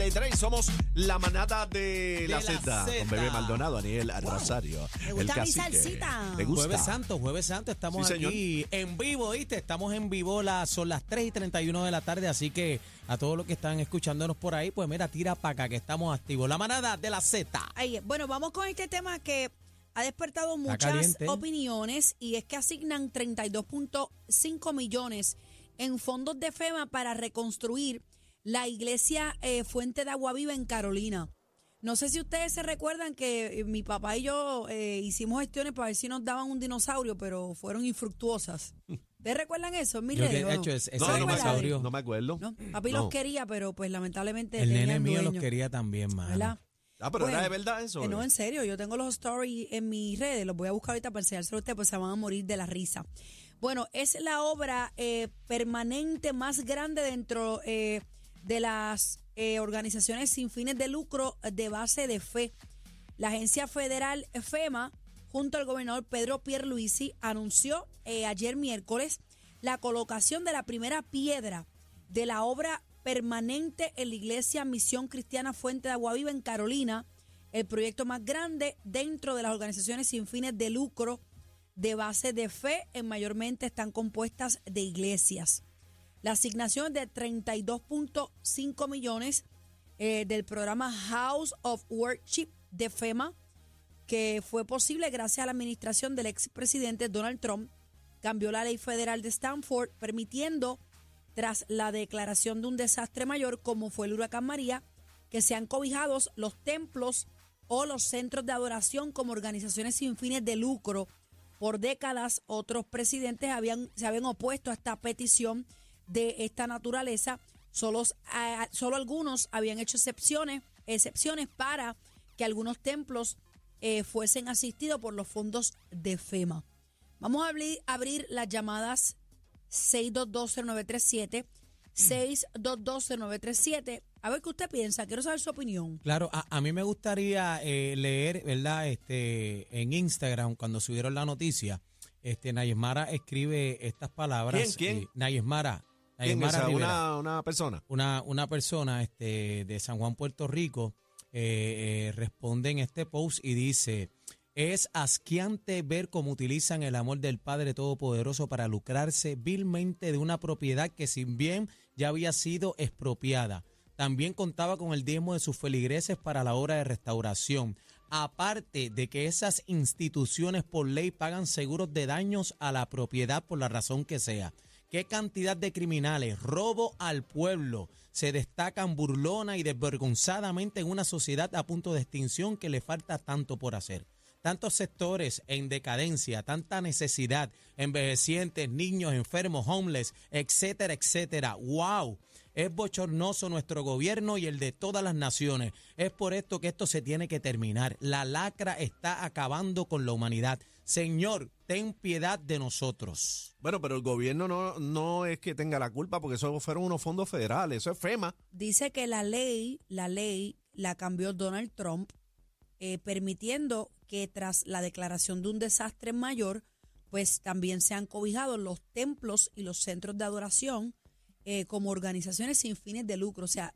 Z93. Somos la manada de, la, la Z. Con Bebé Maldonado, Daniel Rosario. Me el gusta mi salsita. ¿Te gusta? Jueves Santo, Jueves Santo, estamos Sí, aquí en vivo, ¿viste? Estamos en vivo, las, son las 3 y 31 de la tarde, así que a todos los que están escuchándonos por ahí, pues mira, tira para acá que estamos activos. La manada de la Z. Bueno, vamos con este tema que ha despertado muchas opiniones y es que asignan 32.5 millones en fondos de FEMA para reconstruir la iglesia eh, Fuente de Agua Viva en Carolina. No sé si ustedes se recuerdan que eh, mi papá y yo eh, hicimos gestiones para ver si nos daban un dinosaurio, pero fueron infructuosas. ¿Ustedes recuerdan eso? Mi Yo rey, que ¿o he no? hecho es- ese No, no me, recuerda, dinosaurio. no me acuerdo. ¿No? Papi No. los quería, pero pues lamentablemente El nene mío los quería también, mano. ¿verdad? Ah, pero era Bueno, de verdad eso. Eh, no, en serio, yo tengo los stories en mis redes, los voy a buscar ahorita para enseñárselo a ustedes, pues se van a morir de la risa. Bueno, es la obra eh, permanente más grande dentro eh, de las eh, organizaciones sin fines de lucro de base de fe. La agencia federal FEMA, junto al gobernador Pedro Pierluisi, anunció eh, ayer miércoles la colocación de la primera piedra de la obra permanente en la iglesia Misión Cristiana Fuente de Agua Viva en Carolina, el proyecto más grande dentro de las organizaciones sin fines de lucro de base de fe, en mayormente están compuestas de iglesias. La asignación de 32.5 millones eh, del programa House of Worship de FEMA, que fue posible gracias a la administración del expresidente Donald Trump, cambió la ley federal de Stanford, permitiendo, tras la declaración de un desastre mayor como fue el huracán María, que sean cobijados los templos o los centros de adoración como organizaciones sin fines de lucro. Por décadas, otros presidentes habían, se habían opuesto a esta petición de esta naturaleza. Solo, solo algunos habían hecho excepciones, excepciones para que algunos templos eh, fuesen asistidos por los fondos de FEMA. Vamos a abrir, abrir las llamadas 6220937, 6220937. A ver qué usted piensa, quiero saber su opinión. Claro, a, a mí me gustaría eh, leer, ¿verdad? Este, en Instagram, cuando subieron la noticia, este, Nayesmara escribe estas palabras. ¿Quién, quién? eh, Nayesmara. ¿Quién es Nayesmara esa? Rivera. Una, una persona. una, una persona este, de San Juan, Puerto Rico, eh, eh, responde en este post y dice, es asqueante ver cómo utilizan el amor del Padre Todopoderoso para lucrarse vilmente de una propiedad que sin bien ya había sido expropiada. También contaba con el diezmo de sus feligreses para la obra de restauración. Aparte de que esas instituciones por ley pagan seguros de daños a la propiedad por la razón que sea. ¿Qué cantidad de criminales, robo al pueblo, se destacan burlona y desvergonzadamente en una sociedad a punto de extinción que le falta tanto por hacer? Tantos sectores en decadencia, tanta necesidad, envejecientes, niños enfermos, homeless, etcétera, etcétera. ¡Wow! Es bochornoso nuestro gobierno y el de todas las naciones. Es por esto que esto se tiene que terminar. La lacra está acabando con la humanidad. Señor, ten piedad de nosotros. Bueno, pero el gobierno no, no es que tenga la culpa porque eso fueron unos fondos federales. Eso es FEMA. Dice que la ley, la ley la cambió Donald Trump, eh, permitiendo que tras la declaración de un desastre mayor, pues también sean cobijados los templos y los centros de adoración eh, como organizaciones sin fines de lucro. O sea,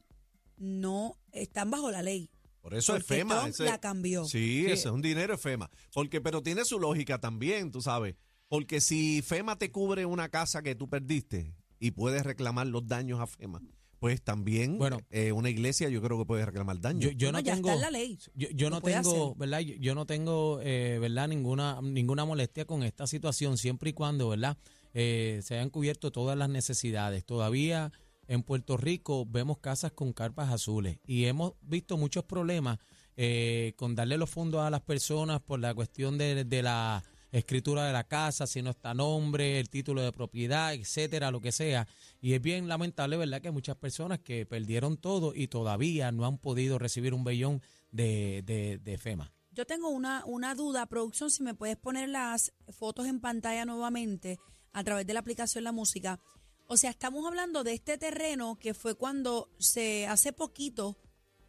no están bajo la ley. Por eso es Porque FEMA. Trump ese- la cambió. Sí, Sí. ese es un dinero FEMA. Porque, pero tiene su lógica también, tú sabes. Porque si FEMA te cubre una casa que tú perdiste y puedes reclamar los daños a FEMA, pues también Bueno. eh, una iglesia yo creo que puede reclamar daños. Yo, no ya tengo, está en la ley. Yo, no tengo, hacer. ¿verdad? Yo, yo no tengo, eh, ¿verdad? Ninguna, ninguna molestia con esta situación, siempre y cuando, ¿verdad? Eh, se hayan cubierto todas las necesidades. Todavía en Puerto Rico vemos casas con carpas azules y hemos visto muchos problemas eh, con darle los fondos a las personas por la cuestión de, de la escritura de la casa, si no está nombre, el título de propiedad, etcétera, lo que sea. Y es bien lamentable, ¿verdad?, que muchas personas que perdieron todo y todavía no han podido recibir un bellón de, de, de FEMA. Yo tengo una, una duda, producción, si me puedes poner las fotos en pantalla nuevamente a través de la aplicación La Música. O sea, estamos hablando de este terreno que fue cuando se hace poquito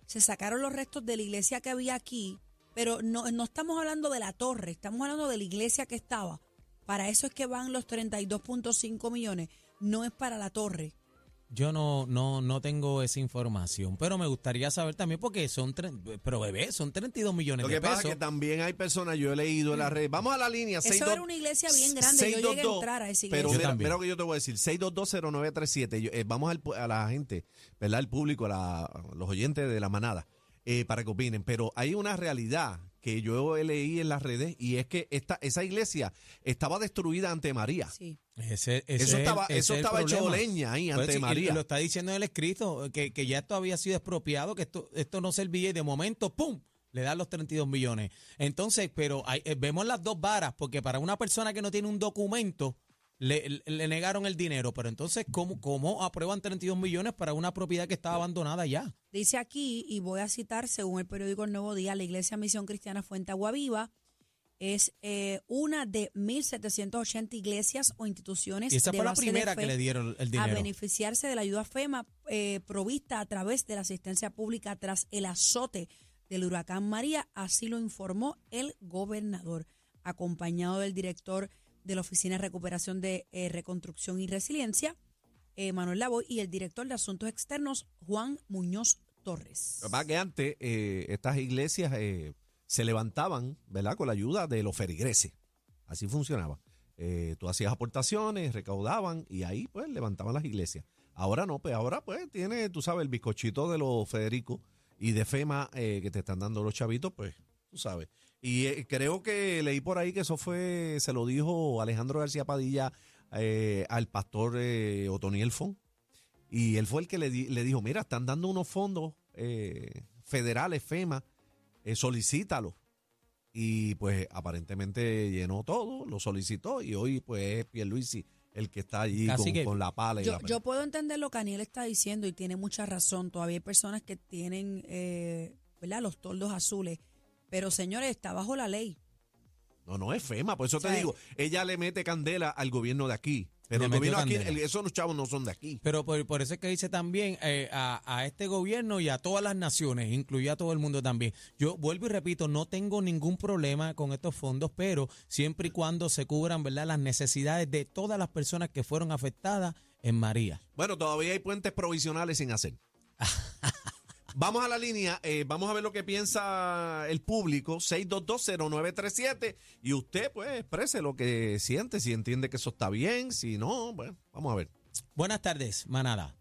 se sacaron los restos de la iglesia que había aquí, pero no, no estamos hablando de la torre, estamos hablando de la iglesia que estaba. Para eso es que van los 32.5 millones, no es para la torre. Yo no, no, no tengo esa información, pero me gustaría saber también porque son, tre- pero bebé, son 32 millones Lo de que pasa pesos. es que también hay personas, yo he leído en la red. Vamos a la línea. Eso 62 era una iglesia bien grande. Yo llegué a 622, entrar a esa Pero iglesia. Yo mira, también. mira lo que yo te voy a decir. 6220937. Yo- eh, vamos al pu- a la gente, ¿verdad? El público, a la- los oyentes de la manada, eh, para que opinen. Pero hay una realidad que yo leí en las redes y es que esta, esa iglesia estaba destruida ante María. Sí. Ese- ese Eso el- estaba, ese eso estaba hecho leña ahí Pues ante y María. Lo está diciendo en el escrito, que, que ya esto había sido expropiado, que esto, esto no servía y de momento, ¡pum! Le dan los 32 millones. Entonces, pero hay- eh, vemos las dos varas, porque para una persona que no tiene un documento, le, le- le negaron el dinero. Pero entonces, ¿cómo, ¿cómo aprueban 32 millones para una propiedad que estaba abandonada ya? Dice aquí, y voy a citar, según el periódico El Nuevo Día, la Iglesia Misión Cristiana Fuente Agua Viva es eh, una de 1.780 iglesias o instituciones Y esa de fue la base primera que le dieron el a dinero. beneficiarse de la ayuda FEMA eh, provista a través de la asistencia pública tras el azote del huracán María, así lo informó el gobernador, acompañado del director de la Oficina de Recuperación de eh, Reconstrucción y Resiliencia, eh, Manuel Lavoy, y el director de Asuntos Externos, Juan Muñoz Torres. Lo que antes eh, estas iglesias eh, se levantaban, ¿verdad? Con la ayuda de los ferigreses. Así funcionaba. Eh, tú hacías aportaciones, recaudaban y ahí pues levantaban las iglesias. Ahora no, pues ahora pues tiene, tú sabes, el bizcochito de los Federico y de FEMA eh, que te están dando los chavitos, pues tú sabes. Y eh, creo que leí por ahí que eso fue, se lo dijo Alejandro García Padilla al pastor Otoniel Fon. Y él fue el que le, le dijo, mira, están dando unos fondos federales, FEMA, eh, solicítalo. Y pues aparentemente llenó todo, lo solicitó y hoy pues es Pierluisi el que está allí con, que- con la pala y Yo, la yo puedo entender lo que Aniel está diciendo y tiene mucha razón. Todavía hay personas que tienen, eh, ¿verdad? Los toldos azules. Pero señores, está bajo la ley. No, no es FEMA, por eso O sea, te digo, ella le mete candela al gobierno de aquí. Pero metió gobierno aquí, el- esos chavos no son de aquí. Pero por, por eso es que dice también eh, a, a este gobierno y a todas las naciones, incluye a todo el mundo también. Yo vuelvo y repito, no tengo ningún problema con estos fondos, pero siempre y cuando se cubran ¿verdad? las necesidades de todas las personas que fueron afectadas en María. Bueno, todavía hay puentes provisionales sin hacer. Vamos a la línea, eh, vamos a ver lo que piensa el público, 6220937, y usted pues exprese lo que siente, si entiende que eso está bien, si no, bueno, vamos a ver. Buenas tardes, manada.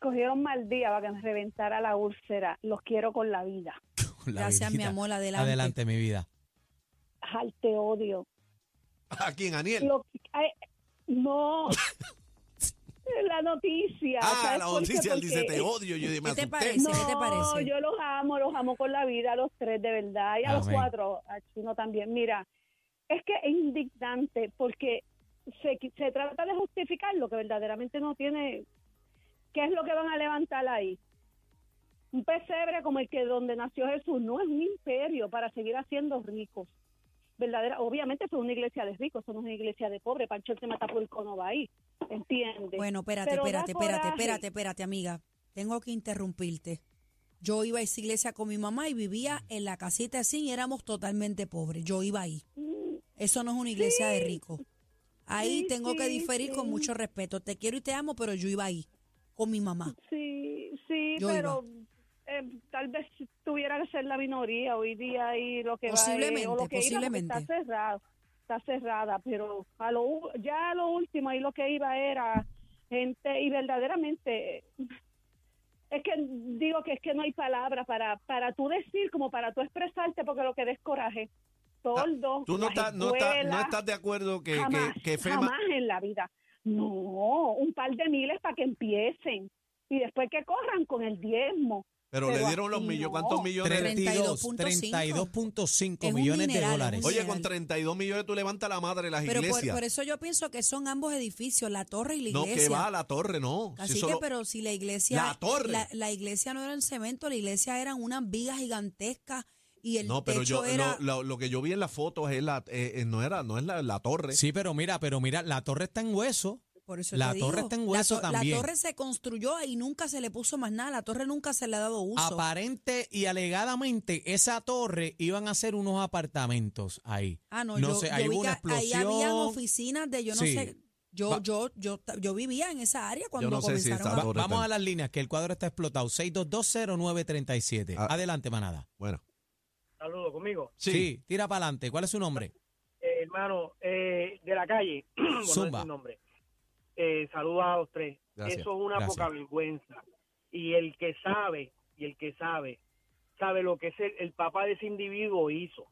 Cogieron mal día para que me reventara la úlcera. Los quiero con la vida. La Gracias, mi amor, adelante. Adelante, mi vida. Ay, te odio. ¿A quién, Aniel? Lo- ay, no. la noticia. ah, ¿sabes la noticia, él dice, te odio, yo dije, me ¿Qué te asusté. parece? No, ¿Qué te parece? yo los amo, los amo con la vida, a los tres, de verdad. Y a los cuatro, a Chino también. Mira, es que es indignante porque se, se trata de justificar lo que verdaderamente no tiene. ¿Qué es lo que van a levantar ahí? Un pesebre como el que donde nació Jesús no es un imperio para seguir haciendo ricos. Verdadera, obviamente eso es una iglesia de ricos, eso no es una iglesia de pobres. Pancho el Matapulco no va ahí, ¿entiendes? Bueno, espérate, Pero espérate, espérate, espérate, espérate, amiga. Tengo que interrumpirte. Yo iba a esa iglesia con mi mamá y vivía en la casita así y éramos totalmente pobres. Yo iba ahí. Eso no es una iglesia de ricos. Ahí Sí, tengo que sí, diferir con mucho respeto. Te quiero y te amo, pero yo iba ahí con mi mamá. Sí, sí, Yo pero eh, tal vez tuviera que ser la minoría hoy día y lo que va Posiblemente, es- o lo que iba, porque posiblemente. está cerrado, está cerrada, pero a lo ya a lo último ahí lo que iba era gente y verdaderamente es que digo que es que no hay palabras para para tú decir como para tú expresarte porque lo que des coraje. Toldos, Ah, Tú no estás, no, estás, no escuelas, estás de acuerdo que, jamás, que, que FEMA... jamás en la vida. No, un par de miles para que empiecen y después que corran con el diezmo. Pero, le dieron los millones, no. ¿cuántos millones? 32, 32.5 32.5 Es un millones de dólares. Oye, con 32 millones tú levantas la madre de las Pero por, iglesias. por eso yo pienso que son ambos edificios, la torre y la no, iglesia. que va a la torre, no. Si Así que, solo- pero si la iglesia. La torre. La, la iglesia no era en cemento, la iglesia eran unas vigas gigantescas y el no, pero yo era. lo, lo- lo que yo vi en las fotos es la, eh, eh, no era, no es la, la torre. Sí, pero mira, pero mira, la torre está en hueso. Por eso la te torre digo, está en hueso también. La torre se construyó y nunca se le puso más nada. La torre nunca se le ha dado uso. Aparente y alegadamente, esa torre iban a ser unos apartamentos ahí. ah, no, no yo, sé, yo ahí vi hubo una que ahí habían explosión. oficinas de yo no Sí. sé. Yo, Va- yo, yo, yo vivía en esa área cuando no sé si comenzaron a- Va- vamos a las líneas, que el cuadro está explotado. 6220937. Ah. Adelante, manada. Bueno, Saludos conmigo. sí. tira para adelante. ¿Cuál es su nombre? Eh, hermano, eh, de la calle, bueno, no Zumba. es su nombre. Eh, saludos a los tres. Gracias. Eso es una Gracias. poca vergüenza. Y el que sabe, y el que sabe, sabe lo que es el, el papá de ese individuo hizo.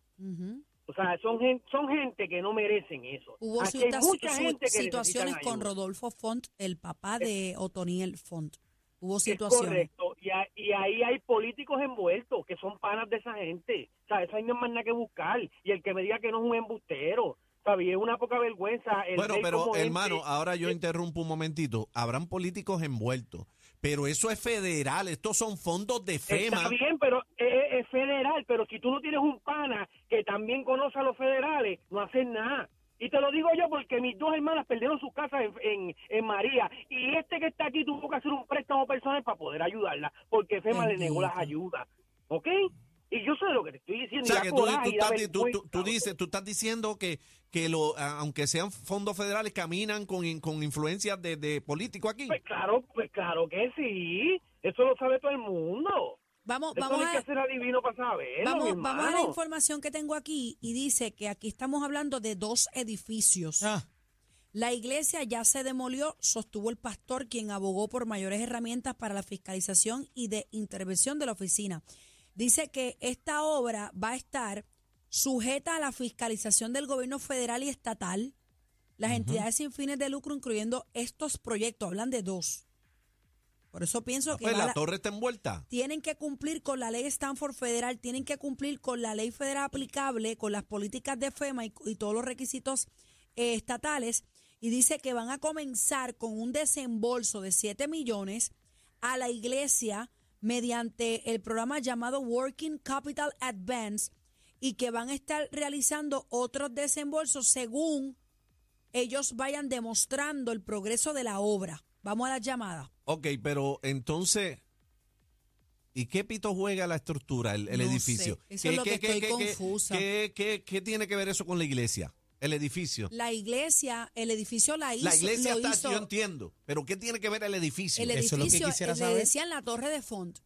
O sea, son gente, son gente que no merecen eso. Hubo Aquí hay mucha su- gente que situaciones con. Rodolfo Font, el papá de Otoniel Font. Hubo Es situaciones. correcto. Y, a- y ahí hay políticos envueltos que son panas de esa gente. O sea, eso ahí no hay más nada que buscar. Y el que me diga que no es un embustero, ¿sabes? Es una poca vergüenza. el Bueno, pero hermano, ahora yo interrumpo un momentito. Habrán políticos envueltos, pero eso es federal. Estos son fondos de FEMA. Está bien, pero es, es federal, pero si tú no tienes un pana que también conoce a los federales, no haces nada. Y te lo digo yo porque mis dos hermanas perdieron sus casas en, en, en María y este que está aquí tuvo que hacer un préstamo personal para poder ayudarla porque FEMA le negó las ayudas. ¿Ok? Y yo sé lo que te estoy diciendo. O sea, que tú, tú estás, tú- tú- dices, tú estás diciendo que, que lo, aunque sean fondos federales, caminan con, con influencias de, de político aquí. Pues claro, pues claro que sí. Eso lo sabe todo el mundo. Vamos, vamos no hay que a, ser adivino para saberlo, vamos, vamos a la información que tengo aquí y dice que aquí estamos hablando de dos edificios. Ah, La iglesia ya se demolió, sostuvo el pastor, quien abogó por mayores herramientas para la fiscalización y de intervención de la oficina. Dice que esta obra va a estar sujeta a la fiscalización del gobierno federal y estatal, las entidades sin fines de lucro, incluyendo estos proyectos. Hablan de dos. Por eso pienso Ah, que pues la la- torre está envuelta. tienen que cumplir con la ley Stanford federal, tienen que cumplir con la ley federal aplicable, con las políticas de FEMA y, y todos los requisitos eh, estatales. Y dice que van a comenzar con un desembolso de 7 millones a la iglesia mediante el programa llamado Working Capital Advance y que van a estar realizando otros desembolsos según ellos vayan demostrando el progreso de la obra. Vamos a la llamada. Ok, pero entonces, ¿y qué pito juega la estructura, el, el No edificio? sé, eso es lo que estoy qué- confusa. qué- qué- qué tiene que ver eso con la iglesia? El edificio. La iglesia, el edificio la hizo. La iglesia lo está, hizo- yo entiendo, pero ¿qué tiene que ver el edificio? el Eso es lo que edificio, quisiera eh, saber. le decían la torre de Font.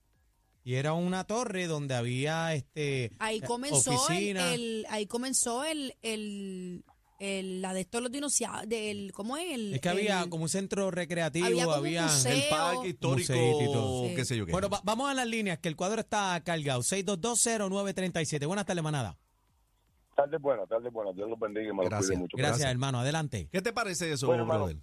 y era una torre donde había este Ahí eh, comenzó el, oficina. el- ahí comenzó el, el, el- la de estos los dinosaurios, del, ¿cómo es? El, es que había el- como un centro recreativo, Había como un museo. el parque histórico, Museito y todo. Sí. qué sé yo qué. Bueno, va- vamos a las líneas, que el cuadro está cargado. 6220937. Buenas tardes, manada. Tarde buena, tarde buena. Dios los bendiga y me los Gracias. cuide mucho. Gracias, Gracias. hermano. Adelante. ¿Qué te parece eso, Bueno, hermano. brother?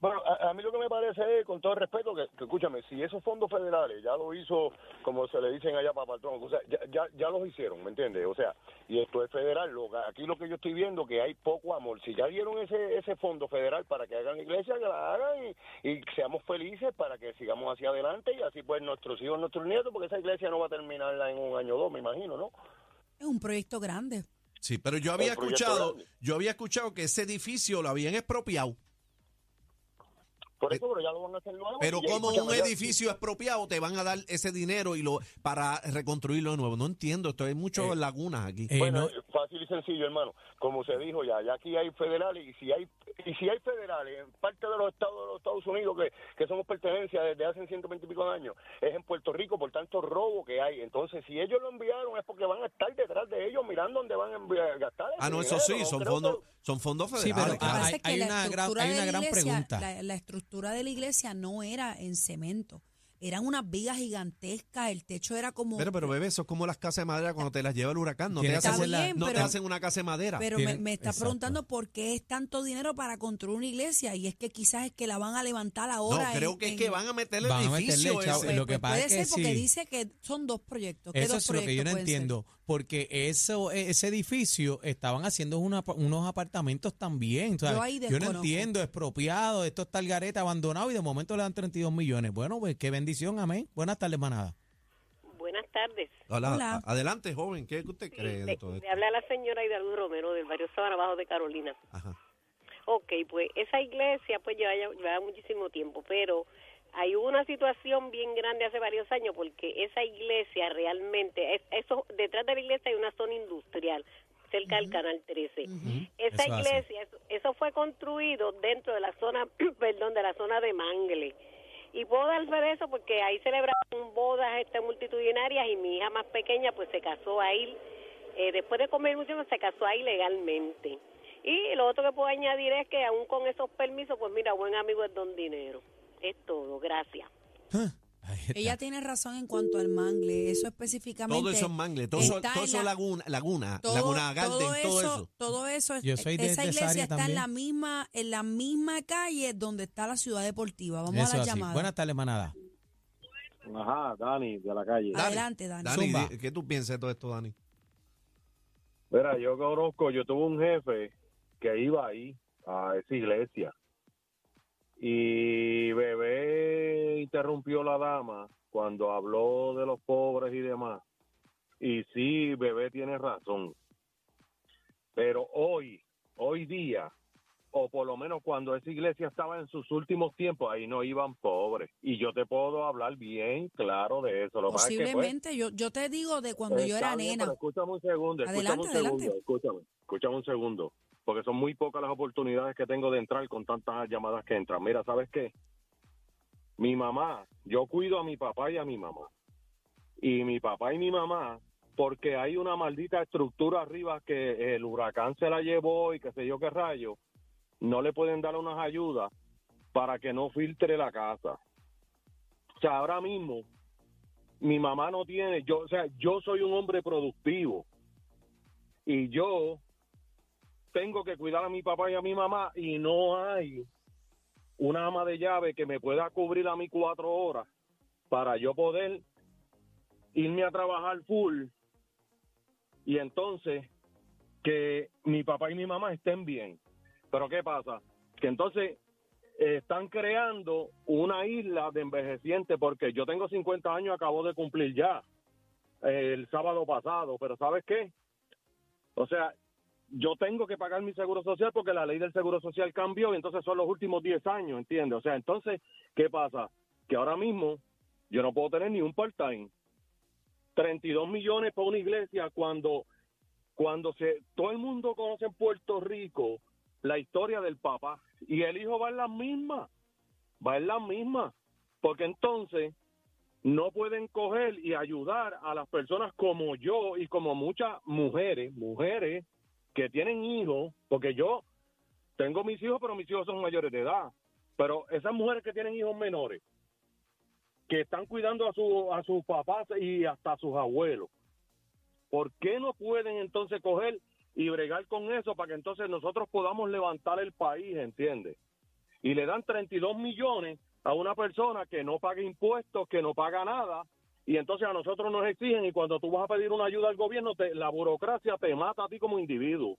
Bueno, a, a mí lo que me parece es, con todo el respeto, que, que escúchame, si esos fondos federales ya lo hizo, como se le dicen allá para patrón, o sea, ya, ya, ya los hicieron, ¿me entiendes? O sea, y esto es federal. Lo, aquí lo que yo estoy viendo que hay poco amor. Si ya dieron ese ese fondo federal para que hagan iglesia, que la hagan y, y seamos felices para que sigamos hacia adelante y así pues nuestros hijos, nuestros nietos, porque esa iglesia no va a terminarla en un año o dos, me imagino, ¿no? Es un proyecto grande. Sí, pero yo había escuchado, grande. yo había escuchado que ese edificio lo habían expropiado. Por eso, pero ya lo van a hacer nuevo. Eh, Pero como un escúchame, ya- edificio expropiado te van a dar ese dinero y lo para reconstruirlo de nuevo. No entiendo, esto hay muchas Eh, lagunas aquí. Eh, Bueno, no- fácil y sencillo, hermano. Como se dijo ya, ya aquí hay federales y si hay y si hay federales en parte de los estados de los Estados Unidos que, que somos pertenencia desde hace 120 y pico de años, es en Puerto Rico por tanto robo que hay. Entonces, si ellos lo enviaron es porque van a estar detrás de ellos mirando dónde van a enviar, gastar. Ah, no, eso sí, son fondos, que- son fondos Sí, federales. pero claro. hay- hay una gran- hay una gran iglesia- pregunta. La, la estructura de la iglesia no era en cemento. Eran unas vigas gigantescas, el techo era como... Pero, pero bebé, eso es como las casas de madera cuando te las lleva el huracán. No, te hacen, la- no te pero- hacen una casa de madera. Pero me, me está exacto. preguntando por qué es tanto dinero para construir una iglesia y es que quizás es que la van a levantar no, ahora. creo en- que es en- que van a meter el Van a meterle edificio ese. Pues- lo que pues pasa puede es que ser porque sí. dice que son dos proyectos. ¿Qué Eso dos es lo que yo proyectos no ser? Porque eso, e, ese edificio estaban haciendo una- unos apartamentos también. o sea, Yo ahí yo no entiendo, expropiado, esto está el garete abandonado y de momento le dan 32 millones. Bueno, pues qué bendición, amén. Buenas tardes, manada. Buenas tardes. Hola, adelante, joven. ¿Qué usted Sí, cree de le, todo esto? le habla la señora Hidalgo Romero del barrio Sabana Abajo de Carolina. Ajá. Ok, pues esa iglesia pues lleva, ya- lleva muchísimo tiempo, pero hay una situación bien grande hace varios años porque esa iglesia realmente, es, eso detrás de la iglesia hay una zona industrial. cerca del Canal 13. Ujú. Esa Eso iglesia, eso, eso fue construido dentro de la zona, perdón, de la zona de Mangle. Y puedo dar fe de eso porque ahí celebraron bodas este, multitudinarias y mi hija más pequeña pues se casó ahí, eh, después de comer mucho se casó ahí legalmente. Y lo otro que puedo añadir es que aún con esos permisos, pues mira, buen amigo es don dinero. Es todo, gracias. Está. Ella tiene razón en cuanto al mangle, eso específicamente. Todo eso es mangle, todo eso, todo en eso la- laguna, laguna, todo, laguna Garden, todo todo eso, eso. todo eso es, Yo soy de- esa iglesia área está en también. la misma, en la misma calle donde está la ciudad deportiva. Vamos Eso a la así. llamada. Buenas tardes, manada. Ajá, Dani, de la calle. Dani, Adelante, Dani. Dani, Zumba. ¿qué tú piensas de todo esto, Dani? Mira, yo conozco, yo tuve un jefe que iba ahí, a esa iglesia. Y interrumpió la dama cuando habló de los pobres y demás. Y sí, Bebé tiene razón. Pero hoy, hoy día, o por lo menos cuando esa iglesia estaba en sus últimos tiempos, ahí no iban pobres. Y yo te puedo hablar bien claro de eso. Lo que, pues, Posiblemente, yo, yo te digo de cuando yo era bien, nena. pero escúchame un segundo, escúchame Adelante, un adelante. segundo, escúchame, escúchame un segundo, porque son muy pocas las oportunidades que tengo de entrar con tantas llamadas que entran. Mira, ¿sabes qué? Mi mamá, yo cuido a mi papá y a mi mamá. Y mi papá y mi mamá, porque hay una maldita estructura arriba que el huracán se la llevó y qué sé yo qué rayo, no le pueden dar unas ayudas para que no filtre la casa. O sea, ahora mismo mi mamá no tiene, yo, o sea, yo soy un hombre productivo y yo tengo que cuidar a mi papá y a mi mamá y no hay una ama de llave que me pueda cubrir a mí cuatro horas para yo poder irme a trabajar full y entonces que mi papá y mi mamá estén bien. Pero ¿qué pasa? Que entonces eh, están creando una isla de envejecientes porque yo tengo 50 años, acabo de cumplir ya eh, el sábado pasado, pero ¿sabes qué? O sea, yo tengo que pagar mi seguro social porque la ley del seguro social cambió y entonces son los últimos 10 años, ¿entiendes? O sea, entonces, ¿qué pasa? Que ahora mismo yo no puedo tener ni un part-time. 32 millones para una iglesia cuando cuando se todo el mundo conoce en Puerto Rico la historia del papá y el hijo va en las mismas, va en las mismas, porque entonces no pueden coger y ayudar a las personas como yo y como muchas mujeres, mujeres que tienen hijos, porque yo tengo mis hijos, pero mis hijos son mayores de edad, pero esas mujeres que tienen hijos menores, que están cuidando a, su, a sus papás y hasta a sus abuelos, ¿por qué no pueden entonces coger y bregar con eso para que entonces nosotros podamos levantar el país, ¿entiendes? Y le dan 32 millones a una persona que no paga impuestos, que no paga nada, y entonces a nosotros nos exigen y cuando tú vas a pedir una ayuda al gobierno, te, la burocracia te mata a ti como individuo.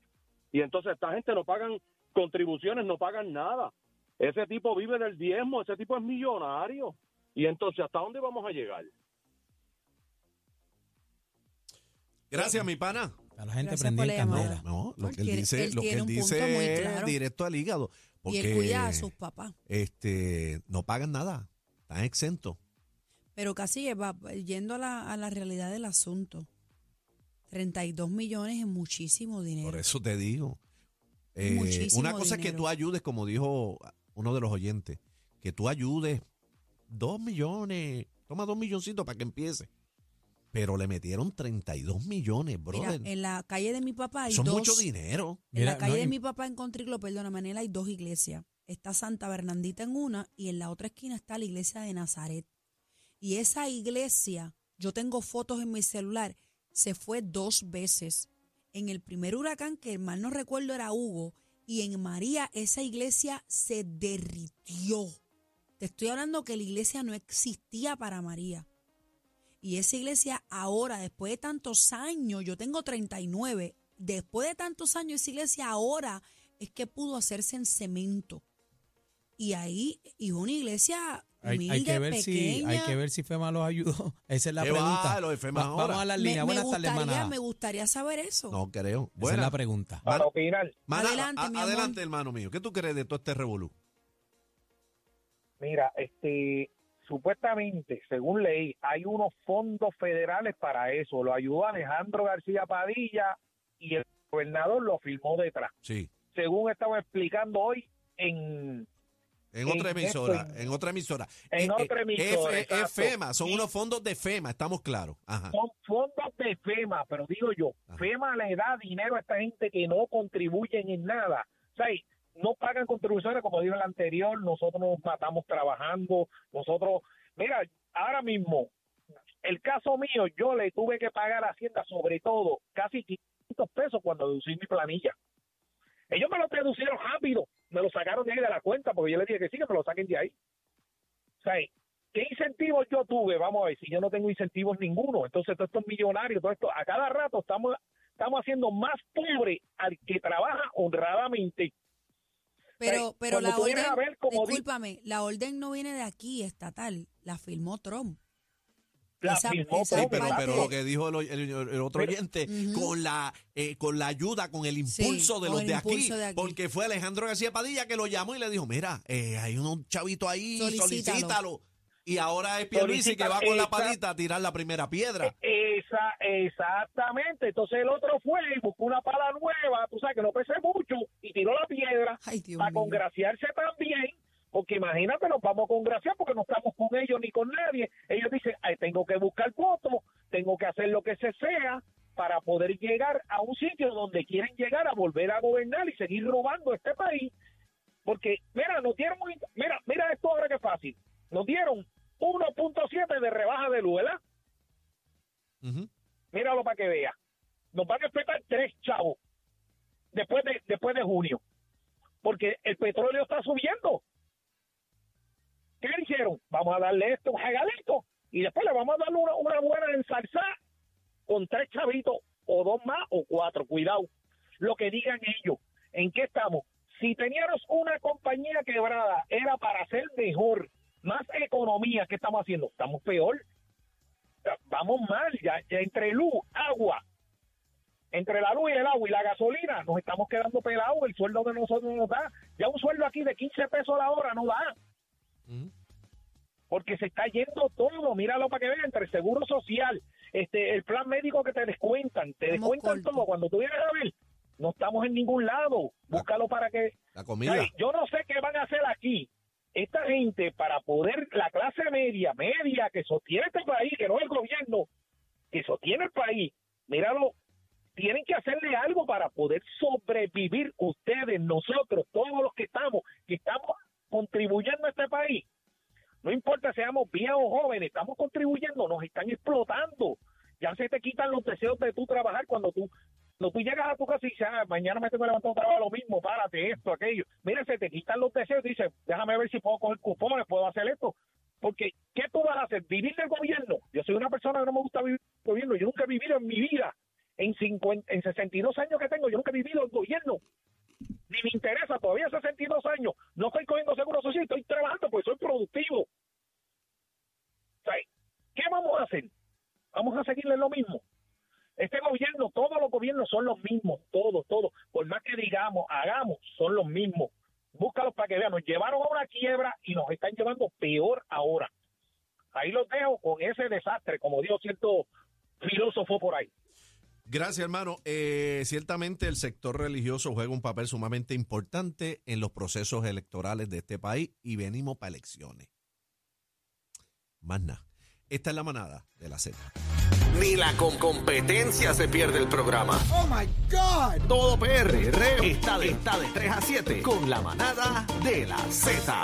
Y entonces esta gente no pagan contribuciones, no pagan nada. Ese tipo vive del diezmo, ese tipo es millonario. Y entonces, ¿hasta dónde vamos a llegar? Gracias, mi pana. A la gente llamada. candela. No, lo que él dice, él lo que él dice es claro. directo al hígado. y él Porque cuida a sus papás. este, no pagan nada, están exentos. Pero casi va yendo a la, a la realidad del asunto. 32 millones es muchísimo dinero. Por eso te digo. Eh, una cosa es que tú ayudes, como dijo uno de los oyentes, que tú ayudes dos millones, toma dos milloncitos para que empiece. Pero le metieron 32 millones, Mira, brother. en la calle de mi papá hay Son dos. mucho dinero. En Mira, la calle no, de mi papá en Contriclo, perdona, Manela, hay dos iglesias. Está Santa Bernardita en una y en la otra esquina está la iglesia de Nazaret. Y esa iglesia, yo tengo fotos en mi celular, se fue dos veces. En el primer huracán, que mal no recuerdo era Hugo, y en María esa iglesia se derritió. Te estoy hablando que la iglesia no existía para María. Y esa iglesia ahora, después de tantos años, yo tengo 39, después de tantos años, esa iglesia ahora es que pudo hacerse en cemento. Y ahí, y una iglesia Hay, que ver si, hay que ver si FEMA los ayudó. Esa es la ¿Qué pregunta. va, lo de FEMA Va- ahora? vamos a las líneas. me Buenas tardes, manada. me gustaría saber eso. No creo. Esa es la pregunta. Para opinar, Adelante, mi amor. adelante, hermano mío. ¿Qué tú crees de todo este revolú? mira, este, supuestamente, según ley, hay unos fondos federales para eso. Lo ayudó Alejandro García Padilla y el gobernador lo firmó detrás. Sí. Según estaba explicando hoy en En otra emisora, en otra emisora. En otra emisora, F- FEMA, son unos fondos de FEMA, estamos claros. Ajá. son fondos de FEMA, pero digo yo, Ajá. FEMA le da dinero a esta gente que no contribuyen en nada. O sea, no pagan contribuciones, como dijo el anterior, nosotros nos matamos trabajando, nosotros, mira, ahora mismo, el caso mío, yo le tuve que pagar a Hacienda sobre todo casi 500 pesos cuando deducí mi planilla. Ellos me lo deducieron rápido, me lo sacaron de ahí de la cuenta, porque yo les dije que sí, que me lo saquen de ahí. O sea, ¿qué incentivos yo tuve? Vamos a ver, si yo no tengo incentivos ninguno. Entonces, todos estos millonarios, todo esto, a cada rato estamos, estamos haciendo más pobre al que trabaja honradamente. Pero, sea, pero la orden, a ver como di- discúlpame, la orden no viene de aquí, estatal, la firmó Trump. La Esa- firmó esa Sí, pero, pero lo que dijo el, el- el otro Pero- oyente, con la eh, con la ayuda, con el Sí, impulso de los de aquí, impulso de aquí. porque fue Alejandro García Padilla que lo llamó y le dijo, mira, eh, hay un chavito ahí, Solicítalo. solicítalo. Y ahora es Pierluisi que va con la palita a tirar la primera piedra. Esa, exactamente. Entonces el otro fue y buscó una pala nueva, tú sabes que no pese mucho, y tiró la piedra Ay, Dios para mío. congraciarse también. Porque imagínate, nos vamos a congraciar porque no estamos con ellos ni con nadie. Ellos dicen, "Ay, tengo que buscar votos, tengo que hacer lo que se sea para poder llegar a un sitio donde quieren llegar a volver a gobernar y seguir robando este país. Porque, mira, nos dieron, mira, mira esto ahora que fácil. Nos dieron 1.7 de rebaja de luz, ¿verdad? Ujú. Míralo para que vea. Nos van a respetar tres chavos después de, después de junio. Porque el petróleo está subiendo. Vamos a darle esto, un regalito. Y después le vamos a dar una, una buena ensalza con tres chavitos, o dos más, o cuatro. Cuidado. Lo que digan ellos. ¿En qué estamos? Si teníamos una compañía quebrada, era para hacer mejor, más economía. ¿Qué estamos haciendo? Estamos peor vamos mal, ya, ya entre luz, agua, entre la luz y el agua y la gasolina, nos estamos quedando pelados, el sueldo de nosotros no nos da, ya un sueldo aquí de 15 pesos la hora no da. Porque se está yendo todo, míralo para que vean, entre el seguro social, este, el plan médico que te descuentan, te Estamos descuentan cortos. todo, cuando tú vienes a ver, no estamos en ningún lado, búscalo para que La comida. Ay, yo no sé qué van a hacer aquí. Esta gente, para poder, la clase media, media, que sostiene este país, que no es el gobierno, que sostiene el país, míralo, tienen que hacerle algo para poder sobrevivir ustedes, nosotros, todos los que estamos, que estamos contribuyendo a este país. No importa seamos viejos o jóvenes, estamos contribuyendo, nos están explotando. Ya se te quitan los deseos de tú trabajar cuando tú cuando tú llegas a tu casa y dices, ah, mañana me tengo que levantar vez a lo mismo, párate, esto, aquello. Mira, se te quitan los deseos dices, déjame ver si puedo coger cupones, puedo hacer esto. Porque, ¿qué tú vas a hacer? ¿Vivir del gobierno? Yo soy una persona que no me gusta vivir del gobierno. Yo nunca he vivido en mi vida, en, 50, en 62 años que tengo, yo nunca he vivido el gobierno. Ni me interesa, todavía 62 años. No estoy cogiendo seguro social, estoy trabajando porque soy productivo. ¿Qué vamos a hacer? Vamos a seguirle lo mismo. Este gobierno, todos los gobiernos son los mismos, todos, todos. Por más que digamos, hagamos, son los mismos. Búscalos para que vean. Nos llevaron a una quiebra y nos están llevando peor ahora. Ahí los dejo con ese desastre, como dijo cierto filósofo por ahí. Gracias, hermano. Eh, ciertamente el sector religioso juega un papel sumamente importante en los procesos electorales de este país y venimos para elecciones. Más nada. Esta es la manada de la Z. Ni la con competencia se pierde el programa. Oh my God. Todo PR está de, está de 3 a 7 con la manada de la Z.